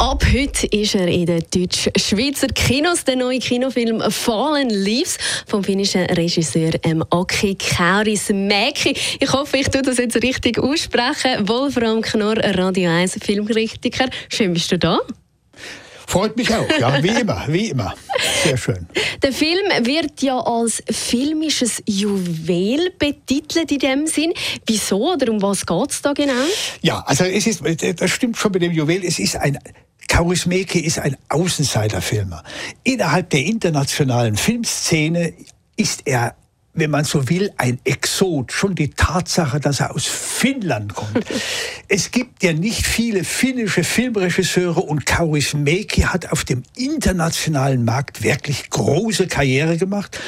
Ab heute ist er in den deutsch-schweizer Kinos, der neue Kinofilm Fallen Leaves vom finnischen Regisseur ähm, Aki Kaurismäki. Ich hoffe, ich tue das jetzt richtig aussprechen. Wolfram Knorr, Radio 1 Filmkritiker. Schön bist du da. Freut mich auch, ja, wie immer, wie immer. Sehr schön. Der Film wird ja als filmisches Juwel betitelt in dem Sinn. Wieso oder um was geht es da genau? Ja, also es ist, das stimmt schon mit dem Juwel. Es ist ein Kaurismäki ist ein Außenseiterfilmer. Innerhalb der internationalen Filmszene ist er wenn man so will, ein Exot. Schon die Tatsache, dass er aus Finnland kommt. es gibt ja nicht viele finnische Filmregisseure und Kaurismäki hat auf dem internationalen Markt wirklich große Karriere gemacht,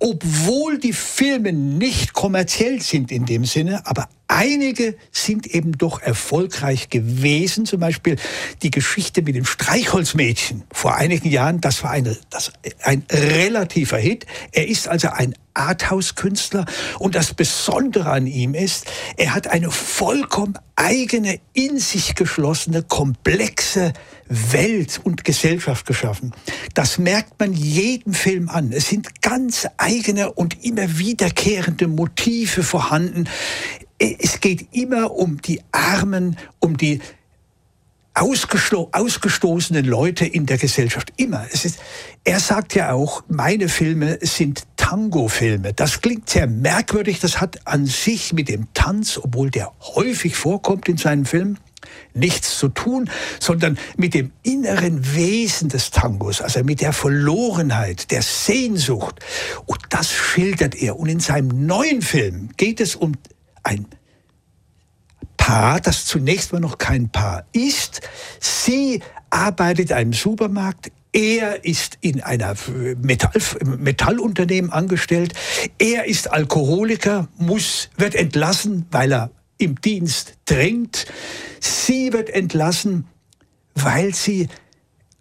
obwohl die Filme nicht kommerziell sind in dem Sinne, aber Einige sind eben doch erfolgreich gewesen. Zum Beispiel die Geschichte mit dem Streichholzmädchen vor einigen Jahren. Das war eine, das, ein relativer Hit. Er ist also ein Arthouse-Künstler. Und das Besondere an ihm ist, er hat eine vollkommen eigene, in sich geschlossene, komplexe Welt und Gesellschaft geschaffen. Das merkt man jedem Film an. Es sind ganz eigene und immer wiederkehrende Motive vorhanden es geht immer um die Armen, um die ausgesto ausgestoßenen Leute in der Gesellschaft. Immer. Es ist, er sagt ja auch, meine Filme sind Tango-Filme. Das klingt sehr merkwürdig. Das hat an sich mit dem Tanz, obwohl der häufig vorkommt in seinen Filmen, nichts zu tun, sondern mit dem inneren Wesen des Tangos, also mit der Verlorenheit, der Sehnsucht. Und das schildert er. Und in seinem neuen Film geht es um ein Paar, das zunächst mal noch kein Paar ist. Sie arbeitet in einem Supermarkt, er ist in einer Metall, Metallunternehmen angestellt. Er ist Alkoholiker, muss, wird entlassen, weil er im Dienst drängt. Sie wird entlassen, weil sie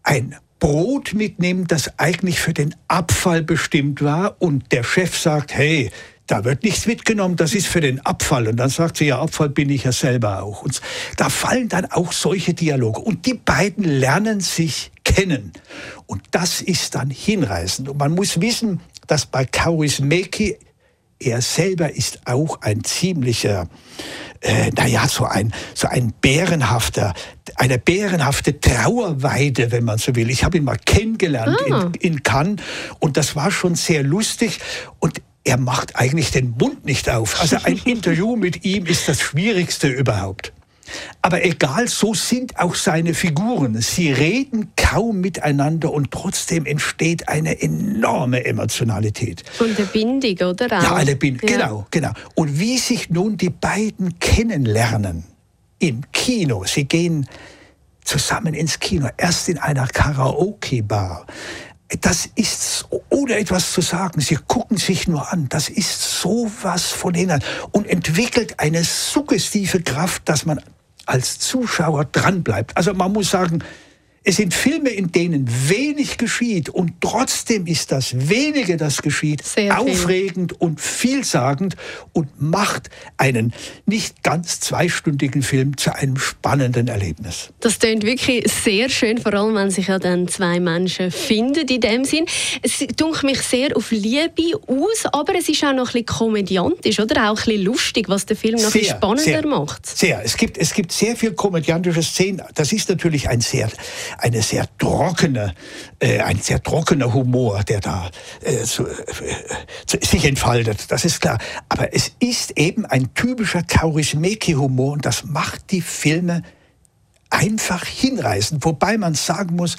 ein Brot mitnimmt, das eigentlich für den Abfall bestimmt war. Und der Chef sagt, hey, da wird nichts mitgenommen, das ist für den Abfall. Und dann sagt sie, ja, Abfall bin ich ja selber auch. Und da fallen dann auch solche Dialoge. Und die beiden lernen sich kennen. Und das ist dann hinreißend. Und man muss wissen, dass bei Kaurismäki, er selber ist auch ein ziemlicher, äh, naja, so ein, so ein bärenhafter, eine bärenhafte Trauerweide, wenn man so will. Ich habe ihn mal kennengelernt ah. in, in Cannes und das war schon sehr lustig. Und er macht eigentlich den Mund nicht auf. Also ein Interview mit ihm ist das Schwierigste überhaupt. Aber egal, so sind auch seine Figuren. Sie reden kaum miteinander und trotzdem entsteht eine enorme Emotionalität. Und eine Bindung, oder? Ja, eine Bindung, ja. genau, genau. Und wie sich nun die beiden kennenlernen im Kino. Sie gehen zusammen ins Kino, erst in einer Karaoke-Bar das ist, ohne etwas zu sagen, sie gucken sich nur an, das ist sowas von innen und entwickelt eine suggestive Kraft, dass man als Zuschauer dranbleibt. Also man muss sagen, es sind Filme, in denen wenig geschieht und trotzdem ist das wenige, das geschieht, Sehr aufregend viel. und vielsagend und macht einen nicht ganz zweistündigen Film zu einem spannenden Erlebnis. Das klingt wirklich sehr schön, vor allem wenn sich ja dann zwei Menschen finden in dem Sinn. Es dunkelt mich sehr auf Liebe aus, aber es ist auch noch ein bisschen komödiantisch oder auch ein bisschen lustig, was den Film noch sehr, spannender sehr, macht. Sehr. Es gibt, es gibt sehr viel komödiantische Szenen. Das ist natürlich ein sehr eine sehr trockene, äh, ein sehr trockener Humor, der da äh, zu, äh, zu, sich entfaltet. Das ist klar. Aber es ist eben ein typischer Kaurismäki-Humor und das macht die Filme einfach hinreißend. Wobei man sagen muss,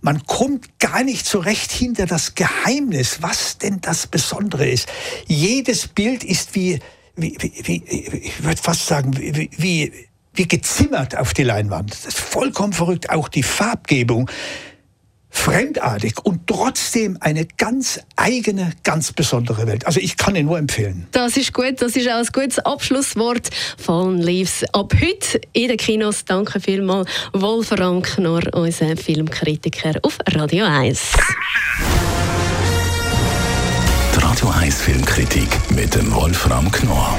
man kommt gar nicht so recht hinter das Geheimnis, was denn das Besondere ist. Jedes Bild ist wie, wie, wie, wie ich würde fast sagen, wie, wie wie gezimmert auf die Leinwand. Das ist vollkommen verrückt. Auch die Farbgebung. fremdartig und trotzdem eine ganz eigene, ganz besondere Welt. Also ich kann ihn nur empfehlen. Das ist gut, das ist auch ein gutes Abschlusswort. Fallen Leaves ab heute in den Kinos. Danke vielmals, Wolfram Knorr, unser Filmkritiker auf Radio 1. Die Radio 1 Filmkritik mit dem Wolfram Knorr